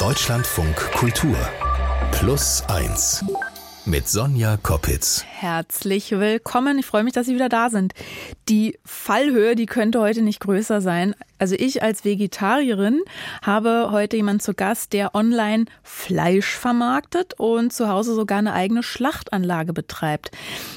Deutschlandfunk Kultur. Plus 1 mit Sonja Koppitz. Herzlich willkommen. Ich freue mich, dass Sie wieder da sind. Die Fallhöhe, die könnte heute nicht größer sein. Also ich als Vegetarierin habe heute jemanden zu Gast, der online Fleisch vermarktet und zu Hause sogar eine eigene Schlachtanlage betreibt.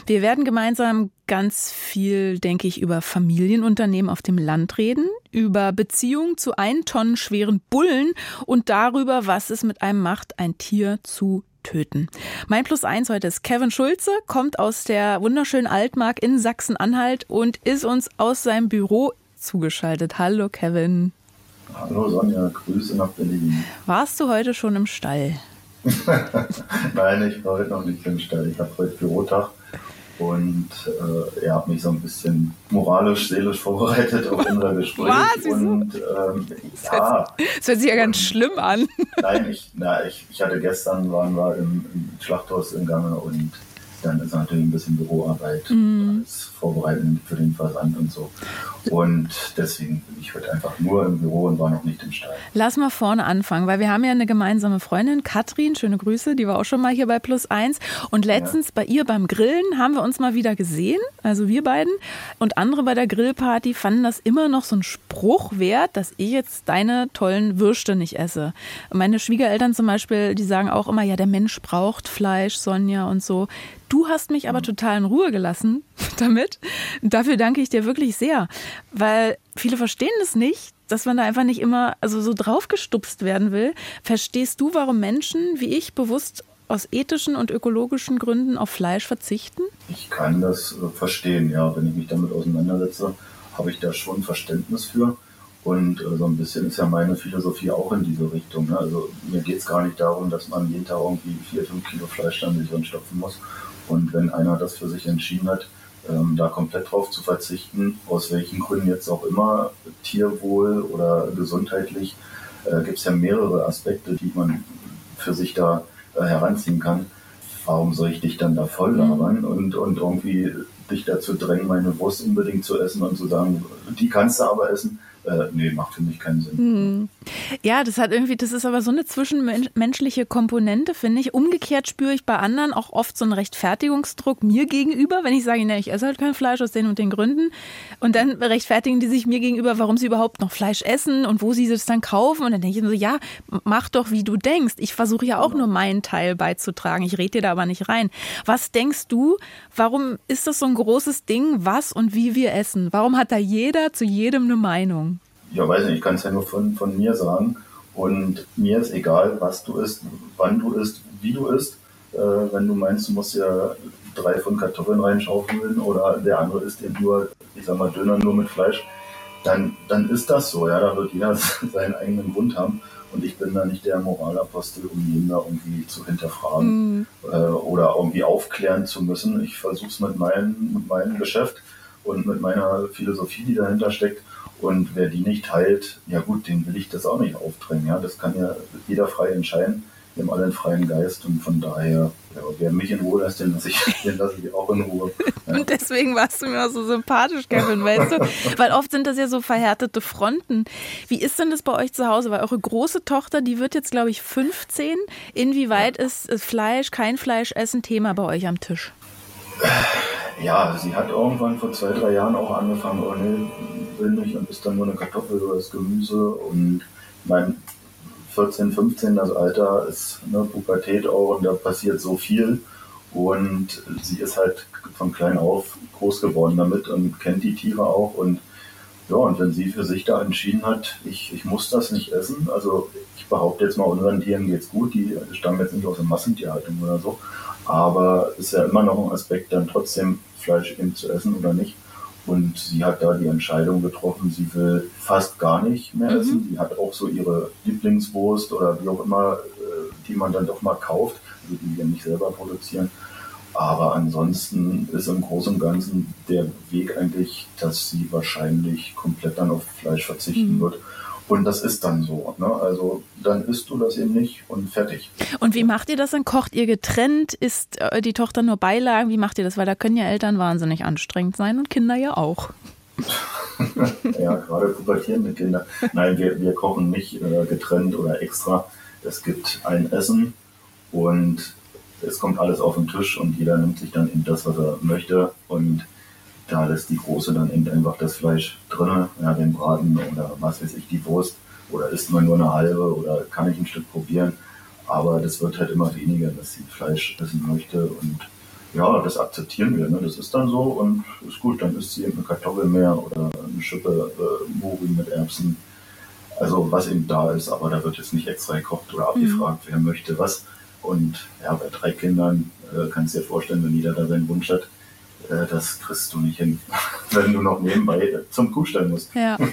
Wir werden gemeinsam ganz viel, denke ich, über Familienunternehmen auf dem Land reden, über Beziehungen zu ein Tonnen schweren Bullen und darüber, was es mit einem macht, ein Tier zu töten. Mein Plus eins heute ist Kevin Schulze, kommt aus der wunderschönen Altmark in Sachsen-Anhalt und ist uns aus seinem Büro zugeschaltet. Hallo Kevin. Hallo Sonja, Grüße nach Berlin. Warst du heute schon im Stall? Nein, ich war heute noch nicht im Stall. Ich habe heute Bürotag und äh, er hat mich so ein bisschen moralisch, seelisch vorbereitet auf unser Gespräch. Was? Und ähm, ja. Das hört sich ja ganz schlimm an. Nein, ich, na, ich, ich hatte gestern, waren wir im, im Schlachthaus in Gange und dann ist natürlich ein bisschen Büroarbeit Mhm. als Vorbereitung für den Versand und so. Und deswegen bin ich heute einfach nur im Büro und war noch nicht im Stall. Lass mal vorne anfangen, weil wir haben ja eine gemeinsame Freundin, Katrin, schöne Grüße, die war auch schon mal hier bei Plus Eins. Und letztens bei ihr beim Grillen haben wir uns mal wieder gesehen, also wir beiden. Und andere bei der Grillparty fanden das immer noch so ein Spruch wert, dass ich jetzt deine tollen Würste nicht esse. Meine Schwiegereltern zum Beispiel, die sagen auch immer, ja, der Mensch braucht Fleisch, Sonja und so. Du hast mich aber total in Ruhe gelassen damit. Dafür danke ich dir wirklich sehr, weil viele verstehen das nicht, dass man da einfach nicht immer also so draufgestupst werden will. Verstehst du, warum Menschen wie ich bewusst aus ethischen und ökologischen Gründen auf Fleisch verzichten? Ich kann das äh, verstehen, ja. Wenn ich mich damit auseinandersetze, habe ich da schon Verständnis für. Und äh, so ein bisschen ist ja meine Philosophie auch in diese Richtung. Ne? Also mir geht es gar nicht darum, dass man jeden Tag irgendwie vier, fünf Kilo Fleisch dann sich stopfen muss. Und wenn einer das für sich entschieden hat, ähm, da komplett drauf zu verzichten, aus welchen Gründen jetzt auch immer, Tierwohl oder gesundheitlich, äh, gibt es ja mehrere Aspekte, die man für sich da äh, heranziehen kann. Warum soll ich dich dann da voll labern und, und irgendwie dich dazu drängen, meine Wurst unbedingt zu essen und zu sagen, die kannst du aber essen? Äh, nee, macht für mich keinen Sinn. Hm. Ja, das hat irgendwie, das ist aber so eine zwischenmenschliche Komponente, finde ich. Umgekehrt spüre ich bei anderen auch oft so einen Rechtfertigungsdruck mir gegenüber, wenn ich sage, ne, ich esse halt kein Fleisch aus den und den Gründen. Und dann rechtfertigen die sich mir gegenüber, warum sie überhaupt noch Fleisch essen und wo sie es dann kaufen. Und dann denke ich so, ja, mach doch, wie du denkst. Ich versuche ja auch nur meinen Teil beizutragen. Ich rede dir da aber nicht rein. Was denkst du, warum ist das so ein großes Ding, was und wie wir essen? Warum hat da jeder zu jedem eine Meinung? Ja, weiß nicht, ich kann es ja nur von, von mir sagen. Und mir ist egal, was du isst, wann du isst, wie du isst. Äh, wenn du meinst, du musst ja drei von Kartoffeln reinschaufeln oder der andere isst eben nur, ich sag mal, Döner nur mit Fleisch, dann, dann ist das so. Ja, da wird jeder seinen eigenen Grund haben. Und ich bin da nicht der Moralapostel, um jeden da irgendwie zu hinterfragen Mhm. äh, oder irgendwie aufklären zu müssen. Ich versuche es mit, meinem- mit meinem Geschäft und mit meiner Philosophie, die dahinter steckt. Und wer die nicht teilt, ja gut, den will ich das auch nicht aufdrängen. Ja? Das kann ja jeder frei entscheiden. Wir haben alle einen freien Geist und von daher, ja, wer mich in Ruhe lässt, den lasse ich, den lasse ich auch in Ruhe. Ja. Und deswegen warst du mir auch so sympathisch, Kevin, weißt du? Weil oft sind das ja so verhärtete Fronten. Wie ist denn das bei euch zu Hause? Weil eure große Tochter, die wird jetzt, glaube ich, 15. Inwieweit ist ist Fleisch, kein Fleischessen Thema bei euch am Tisch? Ja, sie hat irgendwann vor zwei, drei Jahren auch angefangen, oh nee, will nicht und ist dann nur eine Kartoffel oder das Gemüse. Und mein 14, 15, das Alter ist ne, Pubertät auch und da passiert so viel. Und sie ist halt von klein auf groß geworden damit und kennt die Tiere auch. Und ja, und wenn sie für sich da entschieden hat, ich, ich muss das nicht essen, also ich behaupte jetzt mal, unseren Tieren geht's gut, die stammen jetzt nicht aus der Massentierhaltung oder so, aber ist ja immer noch ein Aspekt, dann trotzdem Fleisch eben zu essen oder nicht. Und sie hat da die Entscheidung getroffen, sie will fast gar nicht mehr Mhm. essen. Sie hat auch so ihre Lieblingswurst oder wie auch immer, äh, die man dann doch mal kauft, also die wir nicht selber produzieren. Aber ansonsten ist im Großen und Ganzen der Weg eigentlich, dass sie wahrscheinlich komplett dann auf Fleisch verzichten Mhm. wird. Und das ist dann so. Ne? Also dann isst du das eben nicht und fertig. Und wie macht ihr das dann? Kocht ihr getrennt? Ist äh, die Tochter nur Beilagen? Wie macht ihr das? Weil da können ja Eltern wahnsinnig anstrengend sein und Kinder ja auch. ja, gerade pubertierende Kinder. Nein, wir, wir kochen nicht äh, getrennt oder extra. es gibt ein Essen und es kommt alles auf den Tisch und jeder nimmt sich dann eben das, was er möchte und da lässt die Große dann eben einfach das Fleisch drin, ja, den Braten oder was weiß ich, die Wurst oder isst man nur eine halbe oder kann ich ein Stück probieren. Aber das wird halt immer weniger, dass sie Fleisch essen möchte und ja, das akzeptieren wir. Ne? Das ist dann so und ist gut, dann isst sie eben eine Kartoffel mehr oder eine Schippe äh, Mori mit Erbsen. Also was eben da ist, aber da wird jetzt nicht extra gekocht oder abgefragt, mhm. wer möchte was. Und ja, bei drei Kindern äh, kannst du dir vorstellen, wenn jeder da seinen Wunsch hat, das kriegst du nicht hin, wenn du noch nebenbei zum Kuhstall musst. Ja.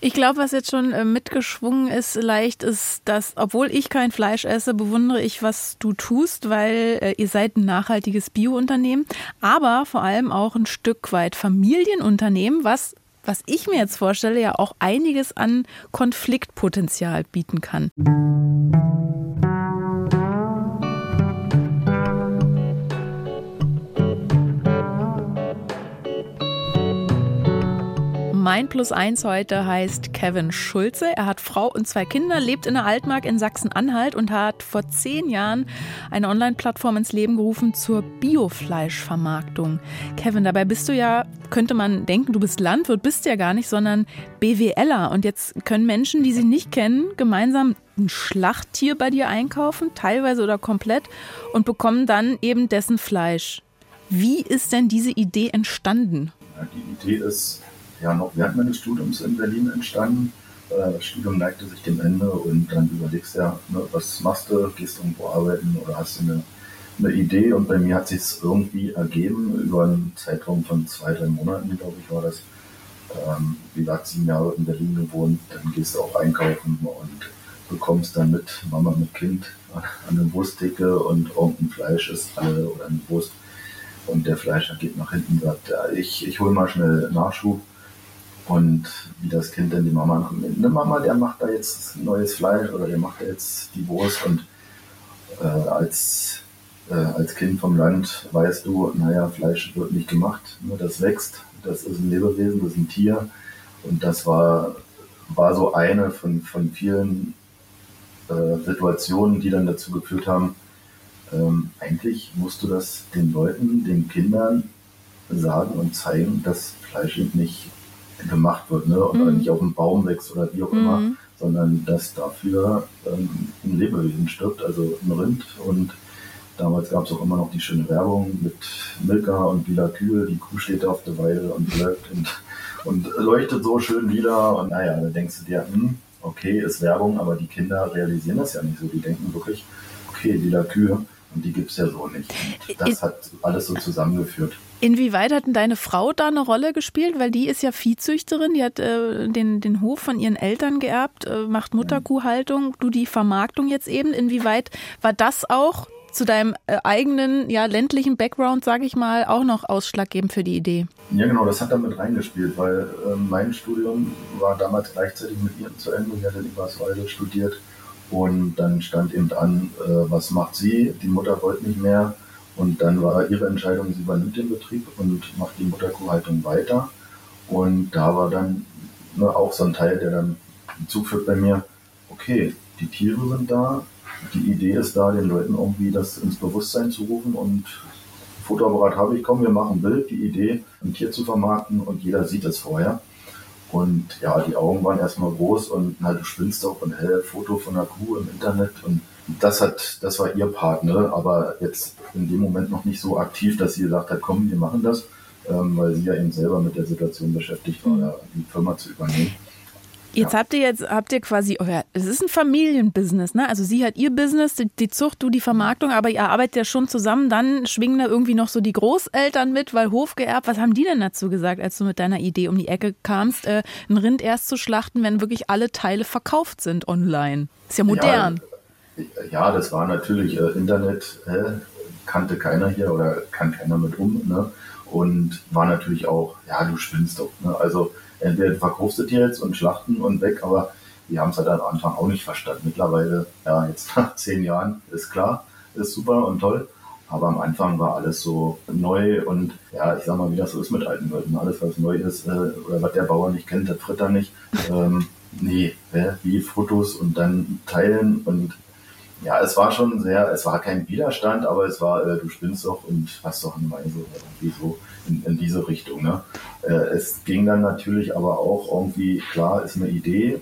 Ich glaube, was jetzt schon äh, mitgeschwungen ist, leicht ist, dass, obwohl ich kein Fleisch esse, bewundere ich, was du tust, weil äh, ihr seid ein nachhaltiges Biounternehmen, aber vor allem auch ein Stück weit Familienunternehmen, was was ich mir jetzt vorstelle, ja auch einiges an Konfliktpotenzial bieten kann. Mein Plus eins heute heißt Kevin Schulze. Er hat Frau und zwei Kinder, lebt in der Altmark in Sachsen-Anhalt und hat vor zehn Jahren eine Online-Plattform ins Leben gerufen zur Biofleischvermarktung. Kevin, dabei bist du ja, könnte man denken, du bist Landwirt, bist ja gar nicht, sondern BWLer. Und jetzt können Menschen, die sie nicht kennen, gemeinsam ein Schlachttier bei dir einkaufen, teilweise oder komplett, und bekommen dann eben dessen Fleisch. Wie ist denn diese Idee entstanden? Die Idee ist ja noch während meines Studiums in Berlin entstanden. Äh, das Studium neigte sich dem Ende und dann überlegst du ja, ne, was machst du, gehst du irgendwo arbeiten oder hast du eine, eine Idee und bei mir hat sich es irgendwie ergeben, über einen Zeitraum von zwei, drei Monaten, glaube ich, war das. Ähm, wie gesagt, sieben Jahre in Berlin gewohnt, dann gehst du auch einkaufen und bekommst dann mit Mama mit Kind eine Wursttheke und irgendein Fleisch ist alle oder eine Wurst und der Fleischer geht nach hinten und sagt, ja, ich, ich hole mal schnell Nachschub und wie das Kind dann die Mama noch ne Mama, der macht da jetzt neues Fleisch oder der macht da jetzt die Wurst und äh, als, äh, als Kind vom Land weißt du, naja, Fleisch wird nicht gemacht, ne, das wächst, das ist ein Lebewesen, das ist ein Tier. Und das war, war so eine von, von vielen äh, Situationen, die dann dazu geführt haben, ähm, eigentlich musst du das den Leuten, den Kindern sagen und zeigen, dass Fleisch eben nicht gemacht wird, ne? oder mhm. nicht auf dem Baum wächst oder wie auch mhm. immer, sondern dass dafür ähm, ein Lebewesen stirbt, also ein Rind. Und damals gab es auch immer noch die schöne Werbung mit Milka und lila Kühe. Die Kuh steht da auf der Weide und blökt und, und leuchtet so schön wieder. Und naja, da denkst du dir, hm, okay, ist Werbung, aber die Kinder realisieren das ja nicht so. Die denken wirklich, okay, lila Kühe. Und die gibt es ja so nicht. Und das hat alles so zusammengeführt. Inwieweit hat denn deine Frau da eine Rolle gespielt? Weil die ist ja Viehzüchterin, die hat äh, den, den Hof von ihren Eltern geerbt, äh, macht Mutterkuhhaltung, du die Vermarktung jetzt eben. Inwieweit war das auch zu deinem äh, eigenen ja, ländlichen Background, sage ich mal, auch noch ausschlaggebend für die Idee? Ja, genau, das hat damit reingespielt, weil äh, mein Studium war damals gleichzeitig mit ihr zu Ende. Sie hatte in Eberswalde studiert und dann stand eben an, äh, was macht sie? Die Mutter wollte nicht mehr und dann war ihre Entscheidung, sie übernimmt den Betrieb und macht die Mutterkuhhaltung weiter. Und da war dann ne, auch so ein Teil, der dann zuführt bei mir, okay, die Tiere sind da, die Idee ist da, den Leuten irgendwie das ins Bewusstsein zu rufen und Fotoapparat habe ich, komm, wir machen ein Bild, die Idee, ein Tier zu vermarkten und jeder sieht es vorher. Und ja, die Augen waren erstmal groß und na, du spinnst auch ein hell Foto von einer Kuh im Internet und das hat, das war ihr Partner, aber jetzt in dem Moment noch nicht so aktiv, dass sie gesagt hat, komm, wir machen das, ähm, weil sie ja eben selber mit der Situation beschäftigt war, ja, die Firma zu übernehmen. Jetzt ja. habt ihr jetzt habt ihr quasi euer, es ist ein Familienbusiness, ne? Also sie hat ihr Business, die, die, Zucht, du die Vermarktung, aber ihr arbeitet ja schon zusammen. Dann schwingen da irgendwie noch so die Großeltern mit, weil Hof geerbt. Was haben die denn dazu gesagt, als du mit deiner Idee um die Ecke kamst, äh, ein Rind erst zu schlachten, wenn wirklich alle Teile verkauft sind online? Ist ja modern. Ja, ja, das war natürlich äh, Internet, äh, kannte keiner hier oder kann keiner mit um. Ne? Und war natürlich auch, ja, du spinnst doch. Ne? Also entweder verkaufst du dir jetzt und schlachten und weg, aber wir haben es halt am Anfang auch nicht verstanden. Mittlerweile, ja, jetzt nach zehn Jahren ist klar, ist super und toll. Aber am Anfang war alles so neu und ja, ich sag mal, wie das so ist mit alten Leuten. Alles, was neu ist äh, oder was der Bauer nicht kennt, der fritt er nicht. Ähm, nee, äh, wie Fotos und dann teilen und ja, es war schon sehr, es war kein Widerstand, aber es war, äh, du spinnst doch und hast doch eine Weise irgendwie so in, in diese Richtung. Ne? Äh, es ging dann natürlich aber auch irgendwie, klar, ist eine Idee,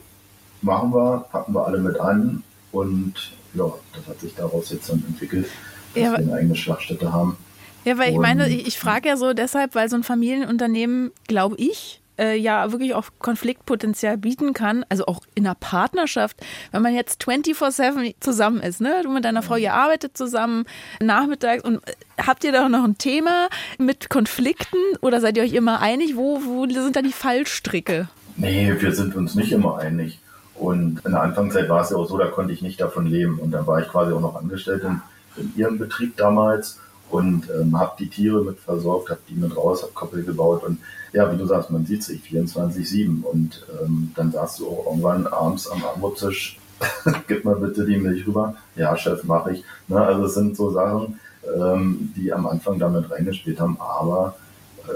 machen wir, packen wir alle mit an und ja, das hat sich daraus jetzt dann entwickelt, dass ja, wir eine eigene Schlachtstätte haben. Ja, weil ich meine, ich, ich frage ja so deshalb, weil so ein Familienunternehmen, glaube ich, äh, ja wirklich auch Konfliktpotenzial bieten kann, also auch in einer Partnerschaft, wenn man jetzt 24-7 zusammen ist, ne? Du mit deiner Frau, ihr arbeitet zusammen nachmittags und äh, habt ihr da noch ein Thema mit Konflikten oder seid ihr euch immer einig? Wo, wo sind da die Fallstricke? Nee, wir sind uns nicht immer einig. Und in der Anfangszeit war es ja auch so, da konnte ich nicht davon leben. Und dann war ich quasi auch noch angestellt in, in ihrem Betrieb damals und ähm, habe die Tiere mit versorgt, habe die mit raus, habe Koppel gebaut und ja, wie du sagst, man sieht sich 24-7 und ähm, dann sagst du auch irgendwann abends am Abendtisch, gib mal bitte die Milch rüber. Ja, Chef, mache ich. Ne, also es sind so Sachen, ähm, die am Anfang damit reingespielt haben, aber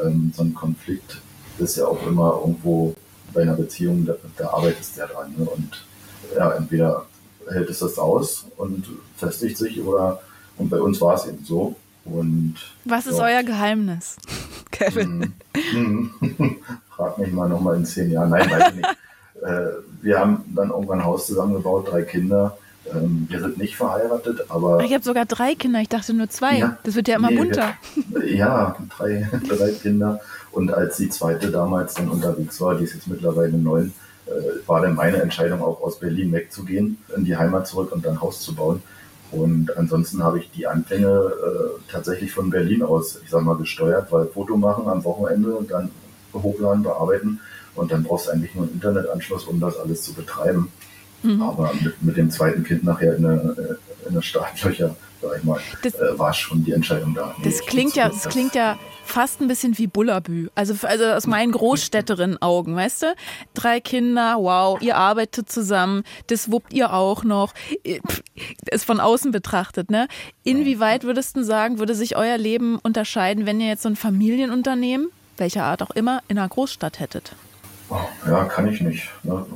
ähm, so ein Konflikt ist ja auch immer irgendwo bei einer Beziehung, da, da arbeitest du ja dran. Ne? Und ja, entweder hält es das aus und festigt sich oder und bei uns war es eben so. Und, Was ist euer Geheimnis, Kevin? Hm, hm. Frag mich mal nochmal in zehn Jahren. Nein, weiß ich nicht. Äh, wir haben dann irgendwann ein Haus zusammengebaut, drei Kinder. Ähm, wir sind nicht verheiratet, aber. Ich habe sogar drei Kinder, ich dachte nur zwei. Ja, das wird ja immer nee, munter. Wir, ja, drei, drei Kinder. Und als die zweite damals dann unterwegs war, die ist jetzt mittlerweile neun, äh, war dann meine Entscheidung auch aus Berlin wegzugehen, in die Heimat zurück und dann ein Haus zu bauen. Und ansonsten habe ich die Anfänge äh, tatsächlich von Berlin aus, ich sag mal, gesteuert, weil Foto machen am Wochenende und dann hochladen, bearbeiten und dann brauchst du eigentlich nur einen Internetanschluss, um das alles zu betreiben. Mhm. Aber mit, mit dem zweiten Kind nachher in eine, in eine Startlöcher, sag ich mal, das, äh, war schon die Entscheidung da. Nee, das klingt ja, das, das klingt ja fast ein bisschen wie Bullabü. Also, also aus meinen Großstädterinnen-Augen, weißt du? Drei Kinder, wow, ihr arbeitet zusammen, das wuppt ihr auch noch. Ist von außen betrachtet, ne? Inwieweit würdest du sagen, würde sich euer Leben unterscheiden, wenn ihr jetzt so ein Familienunternehmen, welcher Art auch immer, in einer Großstadt hättet? Ja, kann ich nicht. Ne?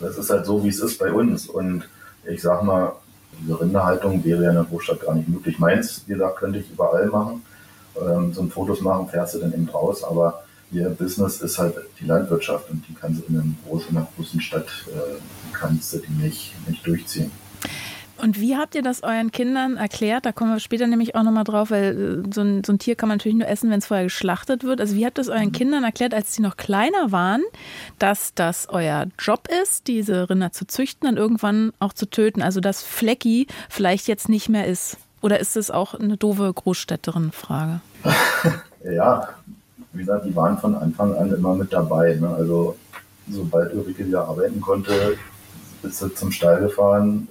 Das ist halt so, wie es ist bei uns. Und ich sag mal, diese Rinderhaltung wäre ja in der Großstadt gar nicht möglich. Meins, wie gesagt, könnte ich überall machen ähm, so ein Fotos machen, fährst du dann eben raus, aber ihr Business ist halt die Landwirtschaft und die kannst du in, einem großen, in einer großen Stadt, äh, kannst du die nicht, nicht durchziehen. Und wie habt ihr das euren Kindern erklärt? Da kommen wir später nämlich auch nochmal drauf, weil äh, so ein, so ein, Tier kann man natürlich nur essen, wenn es vorher geschlachtet wird. Also wie habt ihr es euren mhm. Kindern erklärt, als sie noch kleiner waren, dass das euer Job ist, diese Rinder zu züchten und irgendwann auch zu töten? Also dass Flecki vielleicht jetzt nicht mehr ist? Oder ist es auch eine doofe Großstädterin-Frage? ja, wie gesagt, die waren von Anfang an immer mit dabei. Ne? Also sobald Ulrike wieder arbeiten konnte, ist sie zum Stall gefahren,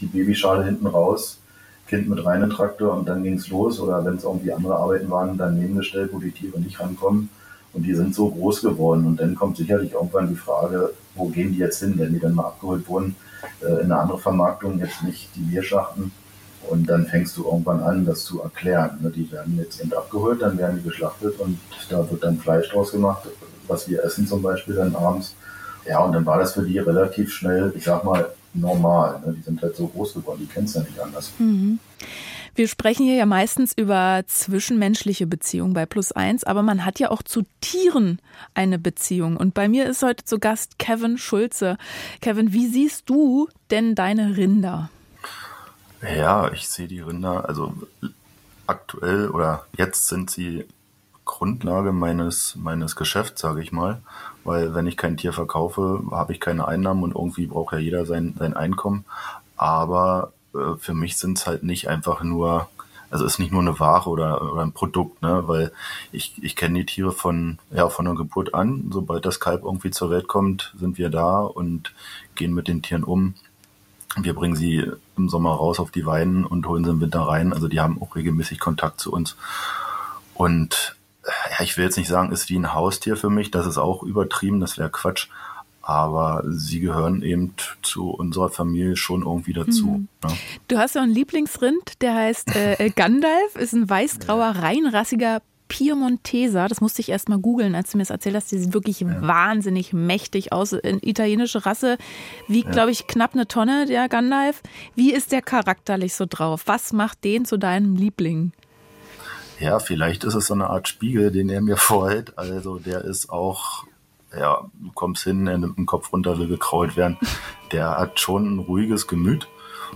die Babyschale hinten raus, Kind mit rein in den Traktor und dann ging es los. Oder wenn es irgendwie andere Arbeiten waren, dann nebengestellt, wo die Tiere nicht rankommen. Und die sind so groß geworden. Und dann kommt sicherlich irgendwann die Frage, wo gehen die jetzt hin, wenn die dann mal abgeholt wurden, äh, in eine andere Vermarktung, jetzt nicht die Bierschachten. Und dann fängst du irgendwann an, das zu erklären. Ne? Die werden jetzt eben abgeholt, dann werden die geschlachtet und da wird dann Fleisch draus gemacht, was wir essen zum Beispiel dann abends. Ja, und dann war das für die relativ schnell, ich sag mal, normal. Ne? Die sind halt so groß geworden, die kennen es ja nicht anders. Mhm. Wir sprechen hier ja meistens über zwischenmenschliche Beziehungen bei Plus Eins, aber man hat ja auch zu Tieren eine Beziehung. Und bei mir ist heute zu Gast Kevin Schulze. Kevin, wie siehst du denn deine Rinder? Ja, ich sehe die Rinder, also aktuell oder jetzt sind sie Grundlage meines, meines Geschäfts, sage ich mal. Weil wenn ich kein Tier verkaufe, habe ich keine Einnahmen und irgendwie braucht ja jeder sein, sein Einkommen. Aber äh, für mich sind es halt nicht einfach nur, also ist nicht nur eine Ware oder, oder ein Produkt, ne? Weil ich, ich kenne die Tiere von, ja, von der Geburt an. Sobald das Kalb irgendwie zur Welt kommt, sind wir da und gehen mit den Tieren um. Wir bringen sie im Sommer raus auf die Weiden und holen sie im Winter rein. Also die haben auch regelmäßig Kontakt zu uns. Und ja, ich will jetzt nicht sagen, ist wie ein Haustier für mich. Das ist auch übertrieben, das wäre Quatsch. Aber sie gehören eben zu unserer Familie schon irgendwie dazu. Mhm. Ja. Du hast ja einen Lieblingsrind, der heißt äh, Gandalf, ist ein weißgrauer, reinrassiger Piemontesa. Das musste ich erst mal googeln, als du mir das erzählt hast. Die sieht wirklich ja. wahnsinnig mächtig aus. Eine italienische Rasse wiegt, ja. glaube ich, knapp eine Tonne, der Gandalf. Wie ist der charakterlich so drauf? Was macht den zu deinem Liebling? Ja, vielleicht ist es so eine Art Spiegel, den er mir vorhält. Also der ist auch, ja, du kommst hin, er nimmt den Kopf runter, will gekrault werden. Der hat schon ein ruhiges Gemüt.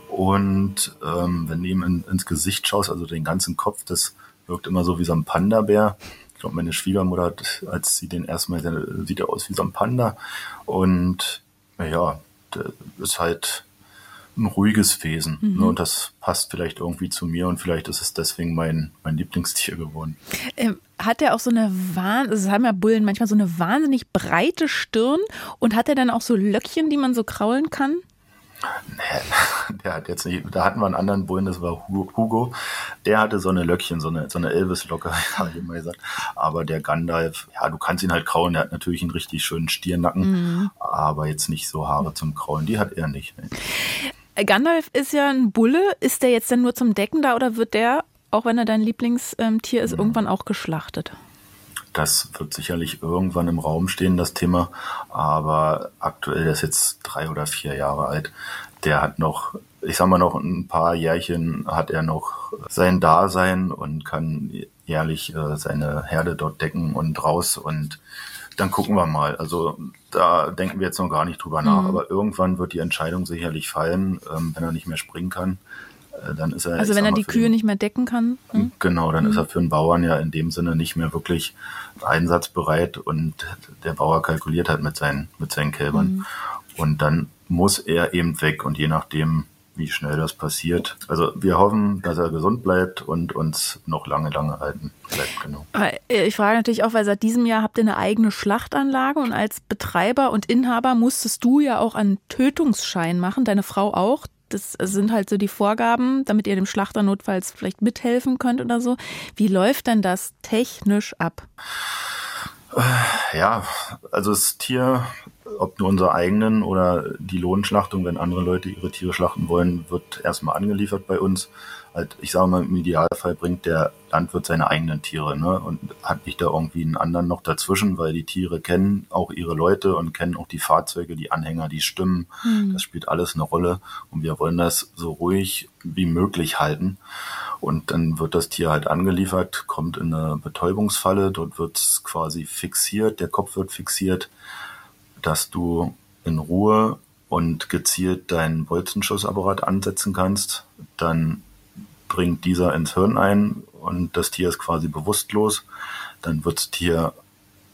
Und ähm, wenn du ihm in, ins Gesicht schaust, also den ganzen Kopf, das wirkt immer so wie so ein Panda-Bär. Ich glaube, meine Schwiegermutter hat, als sie den erstmal sieht er aus wie so ein Panda. Und ja, der ist halt ein ruhiges Wesen. Mhm. Ne? Und das passt vielleicht irgendwie zu mir und vielleicht ist es deswegen mein, mein Lieblingstier geworden. Ähm, hat er auch so eine Wahn, also haben ja Bullen manchmal so eine wahnsinnig breite Stirn und hat er dann auch so Löckchen, die man so kraulen kann? Nee, der hat jetzt nicht, da hatten wir einen anderen Bullen, das war Hugo. Der hatte so eine Löckchen, so eine, so eine Elvis-Locke, habe ich immer gesagt. Aber der Gandalf, ja, du kannst ihn halt kraulen, der hat natürlich einen richtig schönen Stiernacken, mhm. aber jetzt nicht so Haare zum Kraulen, die hat er nicht. Ne. Gandalf ist ja ein Bulle. Ist der jetzt denn nur zum Decken da oder wird der, auch wenn er dein Lieblingstier ist, mhm. irgendwann auch geschlachtet? Das wird sicherlich irgendwann im Raum stehen, das Thema. Aber aktuell, der ist jetzt drei oder vier Jahre alt. Der hat noch, ich sag mal noch ein paar Jährchen hat er noch sein Dasein und kann jährlich äh, seine Herde dort decken und raus und dann gucken wir mal. Also da denken wir jetzt noch gar nicht drüber nach. Mhm. Aber irgendwann wird die Entscheidung sicherlich fallen, ähm, wenn er nicht mehr springen kann. Äh, dann ist er. Also wenn er die Kühe den, nicht mehr decken kann. Hm? Genau, dann mhm. ist er für einen Bauern ja in dem Sinne nicht mehr wirklich einsatzbereit und der Bauer kalkuliert halt mit seinen, mit seinen Kälbern. Mhm. Und dann muss er eben weg und je nachdem, wie schnell das passiert. Also wir hoffen, dass er gesund bleibt und uns noch lange, lange halten bleibt. Genau. Äh, ich frage natürlich auch, weil seit diesem Jahr habt ihr eine eigene Schlachtanlage und als Betreiber und Inhaber musstest du ja auch einen Tötungsschein machen, deine Frau auch. Das sind halt so die Vorgaben, damit ihr dem Schlachter notfalls vielleicht mithelfen könnt oder so. Wie läuft denn das technisch ab? Ja, also das Tier, ob nur unser eigenen oder die Lohnschlachtung, wenn andere Leute ihre Tiere schlachten wollen, wird erstmal angeliefert bei uns halt, ich sage mal, im Idealfall bringt der Landwirt seine eigenen Tiere ne? und hat nicht da irgendwie einen anderen noch dazwischen, weil die Tiere kennen auch ihre Leute und kennen auch die Fahrzeuge, die Anhänger, die Stimmen. Mhm. Das spielt alles eine Rolle und wir wollen das so ruhig wie möglich halten. Und dann wird das Tier halt angeliefert, kommt in eine Betäubungsfalle, dort wird es quasi fixiert, der Kopf wird fixiert, dass du in Ruhe und gezielt deinen Bolzenschussapparat ansetzen kannst. Dann dringt dieser ins Hirn ein und das Tier ist quasi bewusstlos. Dann wird das Tier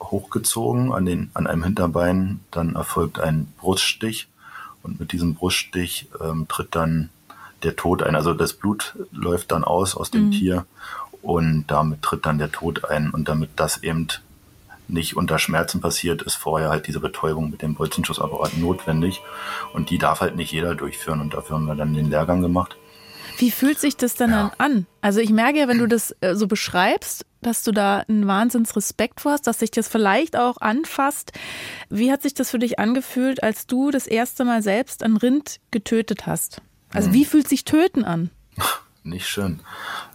hochgezogen an, den, an einem Hinterbein, dann erfolgt ein Bruststich und mit diesem Bruststich ähm, tritt dann der Tod ein. Also das Blut läuft dann aus aus dem mhm. Tier und damit tritt dann der Tod ein. Und damit das eben nicht unter Schmerzen passiert, ist vorher halt diese Betäubung mit dem Bolzenschussapparat notwendig. Und die darf halt nicht jeder durchführen. Und dafür haben wir dann den Lehrgang gemacht. Wie fühlt sich das denn ja. dann an? Also ich merke ja, wenn du das äh, so beschreibst, dass du da einen Wahnsinnsrespekt vor hast, dass sich das vielleicht auch anfasst. Wie hat sich das für dich angefühlt, als du das erste Mal selbst ein Rind getötet hast? Also hm. wie fühlt sich Töten an? Nicht schön.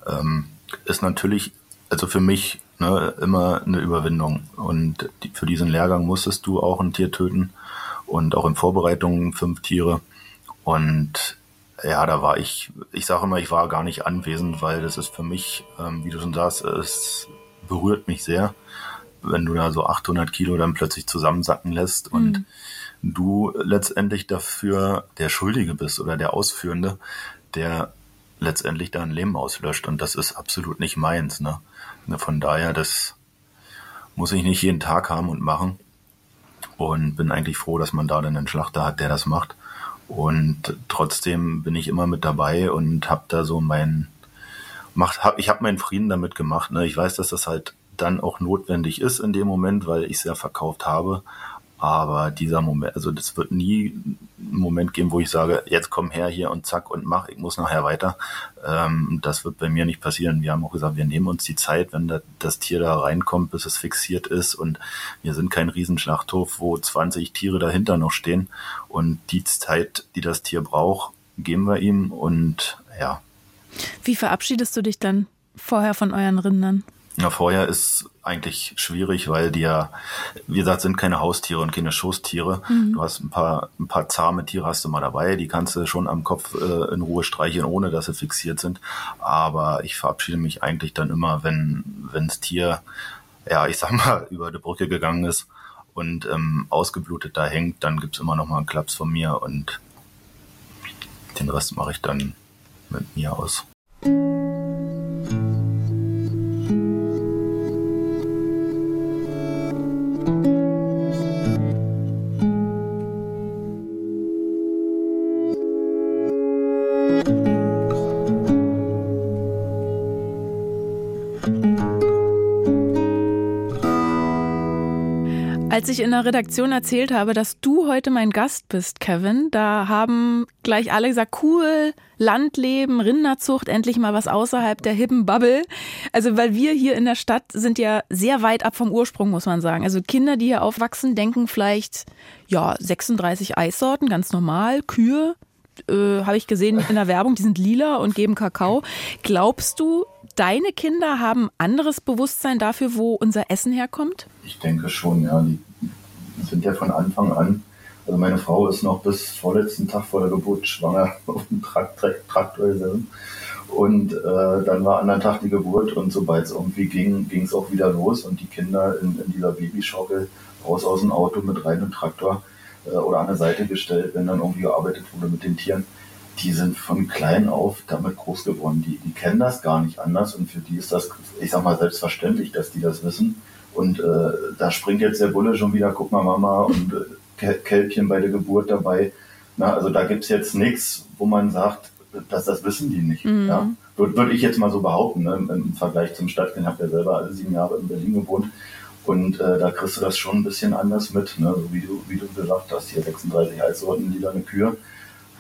Ähm, ist natürlich, also für mich ne, immer eine Überwindung. Und die, für diesen Lehrgang musstest du auch ein Tier töten und auch in Vorbereitungen fünf Tiere. Und ja, da war ich, ich sage immer, ich war gar nicht anwesend, weil das ist für mich, ähm, wie du schon sagst, es berührt mich sehr, wenn du da so 800 Kilo dann plötzlich zusammensacken lässt und mhm. du letztendlich dafür der Schuldige bist oder der Ausführende, der letztendlich da ein Leben auslöscht und das ist absolut nicht meins. Ne? Ne? Von daher, das muss ich nicht jeden Tag haben und machen und bin eigentlich froh, dass man da dann einen Schlachter hat, der das macht. Und trotzdem bin ich immer mit dabei und habe da so mein macht hab, ich habe meinen Frieden damit gemacht. Ne? Ich weiß, dass das halt dann auch notwendig ist in dem Moment, weil ich es ja verkauft habe. Aber dieser Moment, also das wird nie einen Moment geben, wo ich sage, jetzt komm her hier und zack und mach, ich muss nachher weiter. Ähm, das wird bei mir nicht passieren. Wir haben auch gesagt, wir nehmen uns die Zeit, wenn das, das Tier da reinkommt, bis es fixiert ist. Und wir sind kein Riesenschlachthof, wo 20 Tiere dahinter noch stehen. Und die Zeit, die das Tier braucht, geben wir ihm. Und ja. Wie verabschiedest du dich dann vorher von euren Rindern? Ja, vorher ist eigentlich schwierig, weil die ja, wie gesagt, sind keine Haustiere und keine Schoßtiere. Mhm. Du hast ein paar, ein paar zahme Tiere hast du mal dabei, die kannst du schon am Kopf äh, in Ruhe streicheln, ohne dass sie fixiert sind. Aber ich verabschiede mich eigentlich dann immer, wenn, das Tier, ja, ich sag mal, über die Brücke gegangen ist und ähm, ausgeblutet da hängt, dann gibt's immer noch mal einen Klaps von mir und den Rest mache ich dann mit mir aus. Als ich in der Redaktion erzählt habe, dass du heute mein Gast bist, Kevin, da haben gleich alle gesagt, cool, Landleben, Rinderzucht, endlich mal was außerhalb der hippen Bubble. Also, weil wir hier in der Stadt sind ja sehr weit ab vom Ursprung, muss man sagen. Also Kinder, die hier aufwachsen, denken vielleicht, ja, 36 Eissorten, ganz normal, Kühe, äh, habe ich gesehen in der Werbung, die sind lila und geben Kakao. Glaubst du, deine Kinder haben anderes Bewusstsein dafür, wo unser Essen herkommt? Ich denke schon, ja. Die sind ja von Anfang an. Also meine Frau ist noch bis vorletzten Tag vor der Geburt schwanger auf dem Traktor gesessen. Und äh, dann war an der Tag die Geburt und sobald es irgendwie ging, ging es auch wieder los und die Kinder in, in dieser Babyschaukel raus aus dem Auto mit rein im Traktor äh, oder an der Seite gestellt, wenn dann irgendwie gearbeitet wurde mit den Tieren. Die sind von klein auf damit groß geworden. Die, die kennen das gar nicht anders und für die ist das, ich sag mal, selbstverständlich, dass die das wissen. Und äh, da springt jetzt der Bulle schon wieder, guck mal Mama und äh, Kälbchen bei der Geburt dabei. Na, also da gibt's jetzt nichts, wo man sagt, dass das wissen die nicht. Mhm. Ja? Würde würd ich jetzt mal so behaupten, ne? im Vergleich zum Stadtkind. Ich habe ja selber alle sieben Jahre in Berlin gewohnt. Und äh, da kriegst du das schon ein bisschen anders mit, ne? so wie du, wie du gesagt hast, hier 36 Eissorten, lila eine Kühe.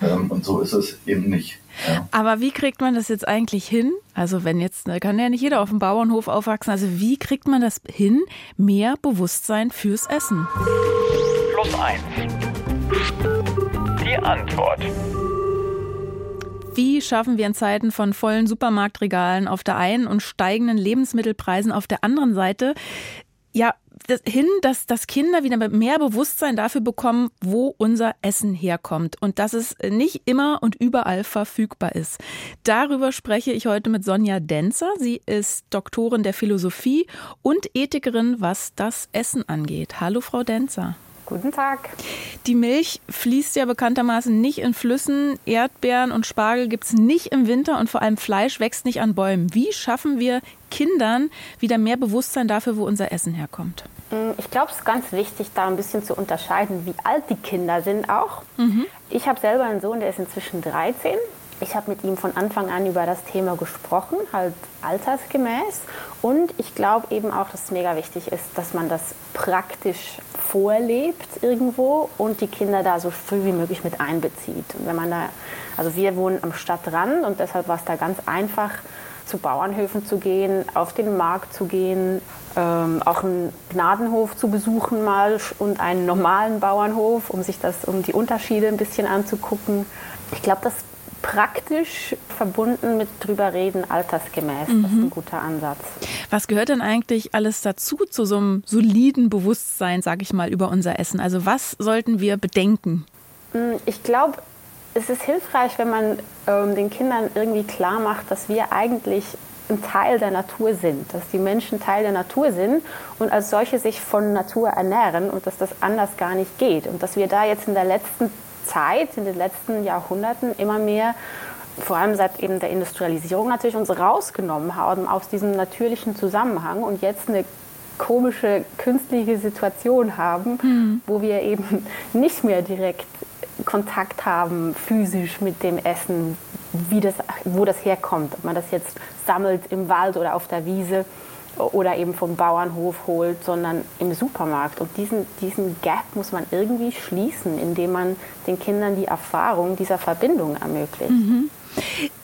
Ähm, und so ist es eben nicht. Ja. Aber wie kriegt man das jetzt eigentlich hin? Also wenn jetzt, da kann ja nicht jeder auf dem Bauernhof aufwachsen. Also wie kriegt man das hin? Mehr Bewusstsein fürs Essen. Plus eins. Die Antwort. Wie schaffen wir in Zeiten von vollen Supermarktregalen auf der einen und steigenden Lebensmittelpreisen auf der anderen Seite ja, das, hin, dass, dass Kinder wieder mehr Bewusstsein dafür bekommen, wo unser Essen herkommt und dass es nicht immer und überall verfügbar ist. Darüber spreche ich heute mit Sonja Denzer. Sie ist Doktorin der Philosophie und Ethikerin, was das Essen angeht. Hallo, Frau Denzer. Guten Tag. Die Milch fließt ja bekanntermaßen nicht in Flüssen. Erdbeeren und Spargel gibt es nicht im Winter und vor allem Fleisch wächst nicht an Bäumen. Wie schaffen wir Kindern wieder mehr Bewusstsein dafür, wo unser Essen herkommt? Mm, ich glaube, es ist ganz wichtig, da ein bisschen zu unterscheiden, wie alt die Kinder sind auch. Mhm. Ich habe selber einen Sohn, der ist inzwischen 13 ich habe mit ihm von Anfang an über das Thema gesprochen, halt altersgemäß. Und ich glaube eben auch, dass es mega wichtig ist, dass man das praktisch vorlebt irgendwo und die Kinder da so früh wie möglich mit einbezieht. Und wenn man da, also wir wohnen am Stadtrand und deshalb war es da ganz einfach, zu Bauernhöfen zu gehen, auf den Markt zu gehen, ähm, auch einen Gnadenhof zu besuchen mal und einen normalen Bauernhof, um sich das, um die Unterschiede ein bisschen anzugucken. Ich glaube, das praktisch verbunden mit drüber reden, altersgemäß. Mhm. Das ist ein mhm. guter Ansatz. Was gehört denn eigentlich alles dazu, zu so einem soliden Bewusstsein, sage ich mal, über unser Essen? Also was sollten wir bedenken? Mm, ich glaube, es ist hilfreich, wenn man ähm, den Kindern irgendwie klar macht, dass wir eigentlich ein Teil der Natur sind, dass die Menschen Teil der Natur sind und als solche sich von Natur ernähren und dass das anders gar nicht geht und dass wir da jetzt in der letzten Zeit, in den letzten Jahrhunderten immer mehr, vor allem seit eben der Industrialisierung natürlich uns rausgenommen haben aus diesem natürlichen Zusammenhang und jetzt eine komische künstliche Situation haben, mhm. wo wir eben nicht mehr direkt Kontakt haben physisch mit dem Essen, wie das, wo das herkommt, ob man das jetzt sammelt im Wald oder auf der Wiese oder eben vom Bauernhof holt, sondern im Supermarkt. Und diesen, diesen Gap muss man irgendwie schließen, indem man den Kindern die Erfahrung dieser Verbindung ermöglicht. Mhm.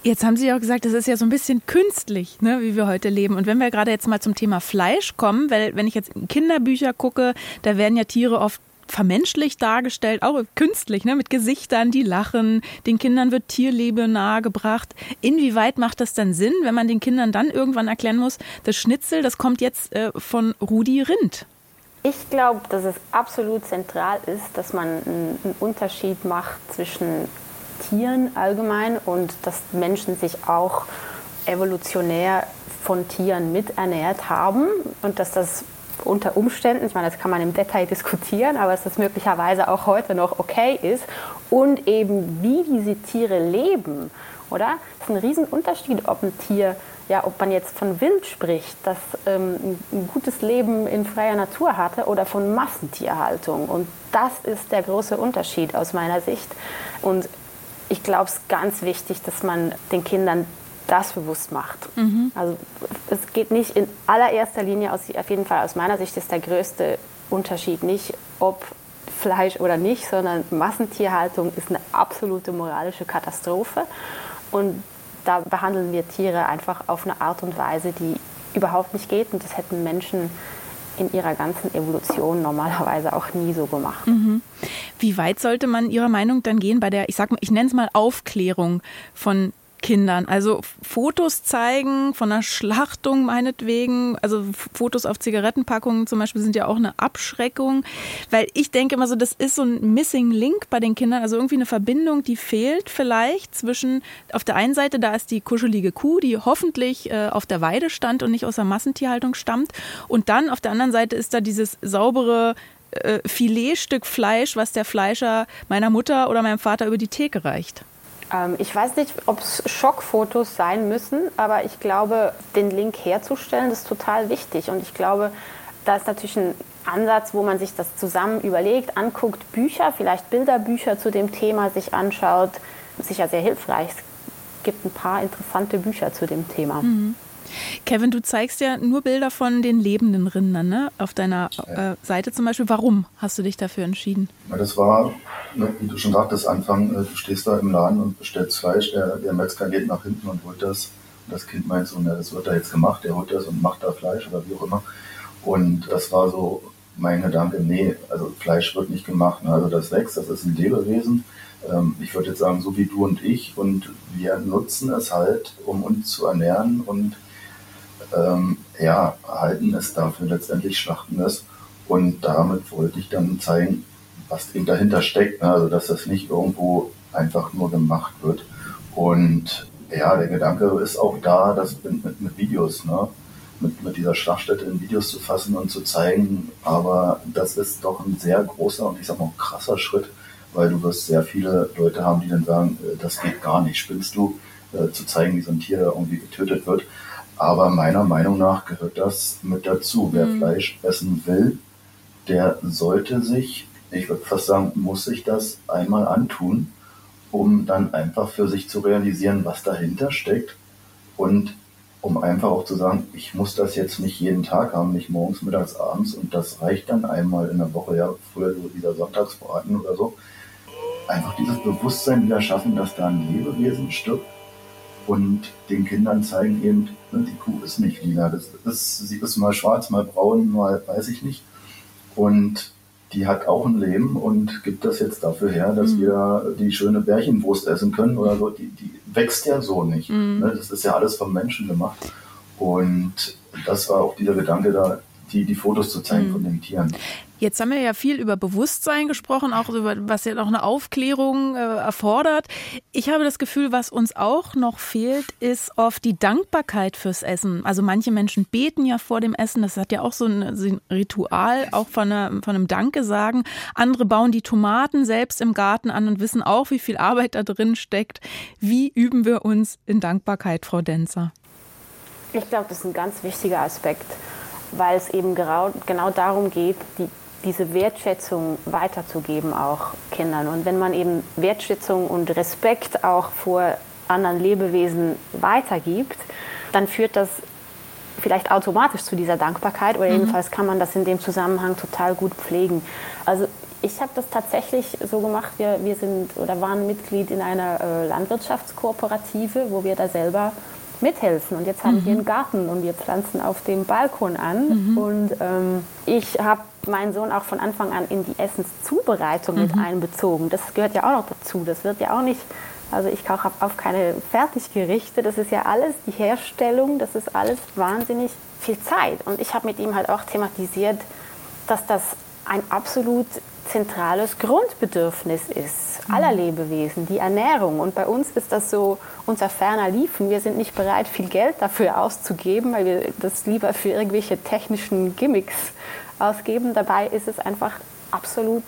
Jetzt haben Sie auch gesagt, das ist ja so ein bisschen künstlich, ne, wie wir heute leben. Und wenn wir gerade jetzt mal zum Thema Fleisch kommen, weil wenn ich jetzt in Kinderbücher gucke, da werden ja Tiere oft vermenschlicht dargestellt, auch künstlich, ne, mit Gesichtern, die lachen. Den Kindern wird Tierliebe nahegebracht. Inwieweit macht das dann Sinn, wenn man den Kindern dann irgendwann erklären muss, das Schnitzel, das kommt jetzt äh, von Rudi Rindt? Ich glaube, dass es absolut zentral ist, dass man einen Unterschied macht zwischen Tieren allgemein und dass Menschen sich auch evolutionär von Tieren miternährt haben und dass das unter Umständen, ich meine, das kann man im Detail diskutieren, aber dass das möglicherweise auch heute noch okay ist und eben wie diese Tiere leben, oder? Das ist ein Riesenunterschied, ob ein Tier, ja, ob man jetzt von Wild spricht, das ähm, ein gutes Leben in freier Natur hatte oder von Massentierhaltung. Und das ist der große Unterschied aus meiner Sicht. Und ich glaube, es ist ganz wichtig, dass man den Kindern das bewusst macht. Mhm. Also es geht nicht in allererster Linie, aus, auf jeden Fall aus meiner Sicht ist der größte Unterschied nicht, ob Fleisch oder nicht, sondern Massentierhaltung ist eine absolute moralische Katastrophe. Und da behandeln wir Tiere einfach auf eine Art und Weise, die überhaupt nicht geht. Und das hätten Menschen in ihrer ganzen Evolution normalerweise auch nie so gemacht. Mhm. Wie weit sollte man Ihrer Meinung dann gehen bei der, ich sag mal, ich nenne es mal Aufklärung von Kindern. Also Fotos zeigen von einer Schlachtung meinetwegen, also Fotos auf Zigarettenpackungen zum Beispiel sind ja auch eine Abschreckung, weil ich denke immer so, das ist so ein Missing Link bei den Kindern, also irgendwie eine Verbindung, die fehlt vielleicht zwischen, auf der einen Seite, da ist die kuschelige Kuh, die hoffentlich äh, auf der Weide stand und nicht aus der Massentierhaltung stammt und dann auf der anderen Seite ist da dieses saubere äh, Filetstück Fleisch, was der Fleischer meiner Mutter oder meinem Vater über die Theke reicht. Ähm, ich weiß nicht, ob es Schockfotos sein müssen, aber ich glaube, den Link herzustellen, ist total wichtig. Und ich glaube, da ist natürlich ein Ansatz, wo man sich das zusammen überlegt, anguckt, Bücher, vielleicht Bilderbücher zu dem Thema sich anschaut, sicher sehr hilfreich. Es gibt ein paar interessante Bücher zu dem Thema. Mhm. Kevin, du zeigst ja nur Bilder von den lebenden Rindern ne? auf deiner äh, Seite zum Beispiel. Warum hast du dich dafür entschieden? Ja, das war, ne, wie du schon sagtest, Anfang, äh, du stehst da im Laden und bestellst Fleisch, der, der Metzger geht nach hinten und holt das. Und das Kind meint so, na, das wird da jetzt gemacht, der holt das und macht da Fleisch oder wie auch immer. Und das war so mein Gedanke, nee, also Fleisch wird nicht gemacht. Ne? Also das wächst, das ist ein Lebewesen. Ähm, ich würde jetzt sagen, so wie du und ich. Und wir nutzen es halt, um uns zu ernähren und ähm, ja, halten es dafür letztendlich schlachten es. Und damit wollte ich dann zeigen, was eben dahinter steckt. Ne? Also, dass das nicht irgendwo einfach nur gemacht wird. Und ja, der Gedanke ist auch da, das mit, mit, mit Videos, ne? mit, mit dieser Schlachtstätte in Videos zu fassen und zu zeigen. Aber das ist doch ein sehr großer und ich sag mal krasser Schritt, weil du wirst sehr viele Leute haben, die dann sagen, äh, das geht gar nicht, spinnst du, äh, zu zeigen, wie so ein Tier irgendwie getötet wird. Aber meiner Meinung nach gehört das mit dazu. Wer mhm. Fleisch essen will, der sollte sich, ich würde fast sagen, muss sich das einmal antun, um dann einfach für sich zu realisieren, was dahinter steckt und um einfach auch zu sagen, ich muss das jetzt nicht jeden Tag haben, nicht morgens, mittags, abends und das reicht dann einmal in der Woche, ja, früher so dieser Sonntagsbraten oder so. Einfach dieses Bewusstsein wieder schaffen, dass da ein Lebewesen stirbt und den Kindern zeigen eben, die Kuh ist nicht lila. Das ist, sie ist mal schwarz, mal braun, mal weiß ich nicht. Und die hat auch ein Leben und gibt das jetzt dafür her, dass mhm. wir die schöne Bärchenwurst essen können oder so. Die, die wächst ja so nicht. Mhm. Ne? Das ist ja alles vom Menschen gemacht. Und das war auch dieser Gedanke da, die, die Fotos zu zeigen mhm. von den Tieren. Jetzt haben wir ja viel über Bewusstsein gesprochen, auch über was ja noch eine Aufklärung äh, erfordert. Ich habe das Gefühl, was uns auch noch fehlt, ist oft die Dankbarkeit fürs Essen. Also manche Menschen beten ja vor dem Essen, das hat ja auch so ein, so ein Ritual, auch von, einer, von einem Danke sagen. Andere bauen die Tomaten selbst im Garten an und wissen auch, wie viel Arbeit da drin steckt. Wie üben wir uns in Dankbarkeit, Frau Denzer? Ich glaube, das ist ein ganz wichtiger Aspekt, weil es eben genau, genau darum geht, die diese Wertschätzung weiterzugeben auch Kindern. Und wenn man eben Wertschätzung und Respekt auch vor anderen Lebewesen weitergibt, dann führt das vielleicht automatisch zu dieser Dankbarkeit oder mhm. jedenfalls kann man das in dem Zusammenhang total gut pflegen. Also ich habe das tatsächlich so gemacht, wir, wir sind oder waren Mitglied in einer äh, Landwirtschaftskooperative, wo wir da selber mithelfen. Und jetzt haben mhm. wir einen Garten und wir pflanzen auf dem Balkon an. Mhm. Und ähm, ich habe meinen Sohn auch von Anfang an in die Essenszubereitung mhm. mit einbezogen. Das gehört ja auch noch dazu. Das wird ja auch nicht, also ich kaufe auf keine Fertiggerichte. Das ist ja alles die Herstellung, das ist alles wahnsinnig viel Zeit. Und ich habe mit ihm halt auch thematisiert, dass das ein absolut zentrales Grundbedürfnis ist aller mhm. Lebewesen, die Ernährung. Und bei uns ist das so unser ferner Liefen. Wir sind nicht bereit, viel Geld dafür auszugeben, weil wir das lieber für irgendwelche technischen Gimmicks ausgeben. Dabei ist es einfach absolut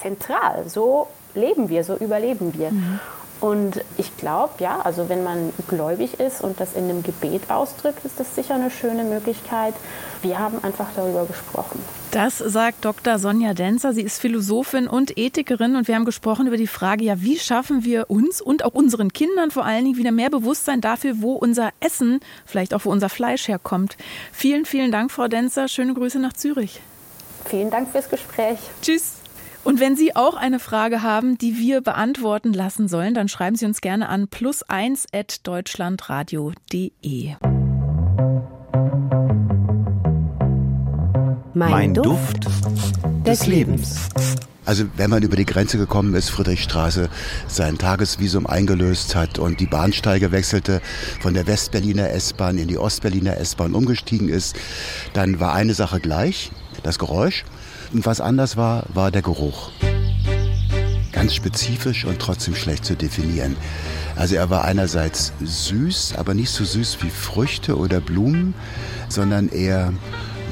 zentral. So leben wir, so überleben wir. Mhm. Und ich glaube, ja, also wenn man gläubig ist und das in einem Gebet ausdrückt, ist das sicher eine schöne Möglichkeit. Wir haben einfach darüber gesprochen. Das sagt Dr. Sonja Denzer. Sie ist Philosophin und Ethikerin und wir haben gesprochen über die Frage, ja, wie schaffen wir uns und auch unseren Kindern vor allen Dingen wieder mehr Bewusstsein dafür, wo unser Essen, vielleicht auch wo unser Fleisch herkommt. Vielen, vielen Dank, Frau Denzer. Schöne Grüße nach Zürich. Vielen Dank fürs Gespräch. Tschüss. Und wenn Sie auch eine Frage haben, die wir beantworten lassen sollen, dann schreiben Sie uns gerne an plus1.deutschlandradio.de. Mein, mein Duft des Lebens. Also wenn man über die Grenze gekommen ist, Friedrichstraße, sein Tagesvisum eingelöst hat und die Bahnsteige wechselte, von der Westberliner S-Bahn in die Ostberliner S-Bahn umgestiegen ist, dann war eine Sache gleich, das Geräusch. Und was anders war, war der Geruch. Ganz spezifisch und trotzdem schlecht zu definieren. Also er war einerseits süß, aber nicht so süß wie Früchte oder Blumen, sondern eher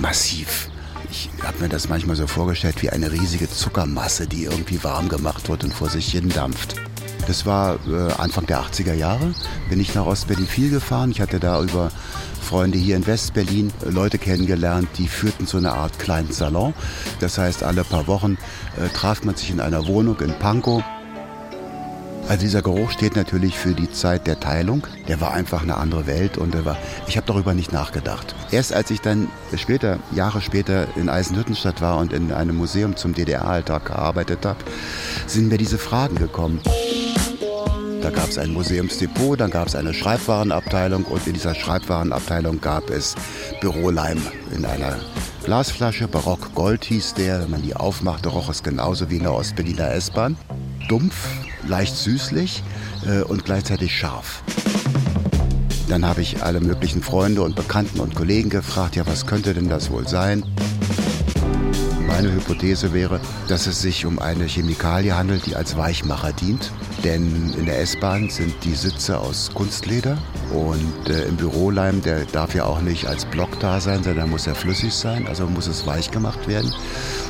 massiv. Ich habe mir das manchmal so vorgestellt wie eine riesige Zuckermasse, die irgendwie warm gemacht wird und vor sich hin dampft. Das war äh, Anfang der 80er Jahre. Bin ich nach Ostberlin viel gefahren. Ich hatte da über Freunde hier in Westberlin Leute kennengelernt, die führten so eine Art kleinen Salon. Das heißt, alle paar Wochen äh, traf man sich in einer Wohnung in Pankow. Also dieser Geruch steht natürlich für die Zeit der Teilung. Der war einfach eine andere Welt und war, ich habe darüber nicht nachgedacht. Erst als ich dann später, Jahre später in Eisenhüttenstadt war und in einem Museum zum DDR-Alltag gearbeitet habe, sind mir diese Fragen gekommen. Da gab es ein Museumsdepot, dann gab es eine Schreibwarenabteilung und in dieser Schreibwarenabteilung gab es Büroleim in einer Glasflasche. Barock Gold hieß der. Wenn man die aufmachte, roch es genauso wie in der Ostberliner S-Bahn. Dumpf, leicht süßlich äh, und gleichzeitig scharf. Dann habe ich alle möglichen Freunde und Bekannten und Kollegen gefragt, ja, was könnte denn das wohl sein? Meine Hypothese wäre, dass es sich um eine Chemikalie handelt, die als Weichmacher dient. Denn in der S-Bahn sind die Sitze aus Kunstleder und äh, im Büroleim, der darf ja auch nicht als Block da sein, sondern muss ja flüssig sein, also muss es weich gemacht werden.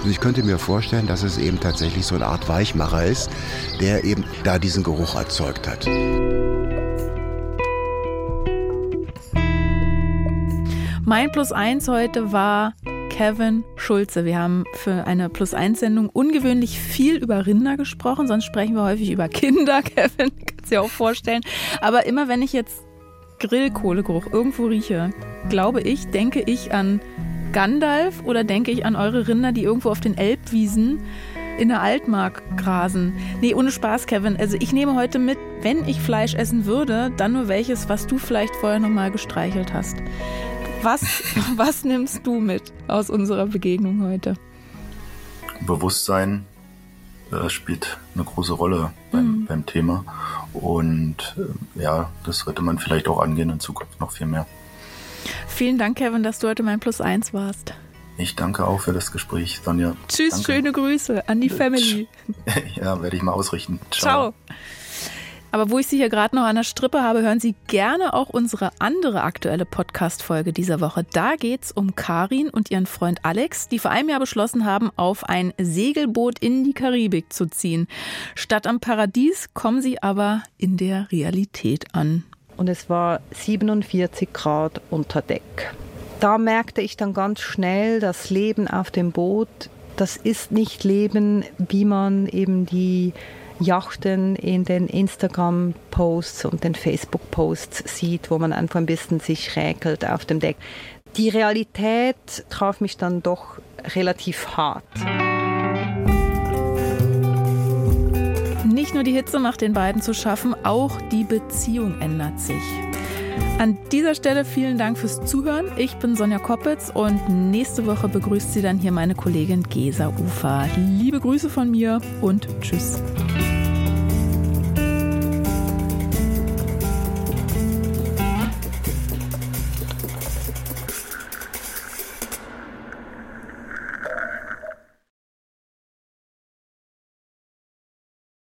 Und ich könnte mir vorstellen, dass es eben tatsächlich so eine Art Weichmacher ist, der eben da diesen Geruch erzeugt hat. Mein Plus eins heute war Kevin Schulze. Wir haben für eine Plus-1-Sendung ungewöhnlich viel über Rinder gesprochen, sonst sprechen wir häufig über Kinder, Kevin, kannst du dir auch vorstellen. Aber immer wenn ich jetzt Grillkohlegeruch irgendwo rieche, glaube ich, denke ich an Gandalf oder denke ich an eure Rinder, die irgendwo auf den Elbwiesen in der Altmark grasen. Nee, ohne Spaß, Kevin. Also ich nehme heute mit, wenn ich Fleisch essen würde, dann nur welches, was du vielleicht vorher nochmal gestreichelt hast. Was, was nimmst du mit aus unserer Begegnung heute? Bewusstsein äh, spielt eine große Rolle beim, mhm. beim Thema. Und äh, ja, das sollte man vielleicht auch angehen in Zukunft noch viel mehr. Vielen Dank, Kevin, dass du heute mein Plus eins warst. Ich danke auch für das Gespräch, Sonja. Tschüss, danke. schöne Grüße an die Family. Ja, werde ich mal ausrichten. Ciao. Ciao. Aber wo ich Sie hier gerade noch an der Strippe habe, hören Sie gerne auch unsere andere aktuelle Podcast-Folge dieser Woche. Da geht es um Karin und ihren Freund Alex, die vor einem Jahr beschlossen haben, auf ein Segelboot in die Karibik zu ziehen. Statt am Paradies kommen sie aber in der Realität an. Und es war 47 Grad unter Deck. Da merkte ich dann ganz schnell, das Leben auf dem Boot, das ist nicht Leben, wie man eben die Yachten in den Instagram-Posts und den Facebook-Posts sieht, wo man einfach ein bisschen sich räkelt auf dem Deck. Die Realität traf mich dann doch relativ hart. Nicht nur die Hitze macht den beiden zu schaffen, auch die Beziehung ändert sich. An dieser Stelle vielen Dank fürs Zuhören. Ich bin Sonja Koppitz und nächste Woche begrüßt sie dann hier meine Kollegin Gesa Ufer. Liebe Grüße von mir und tschüss.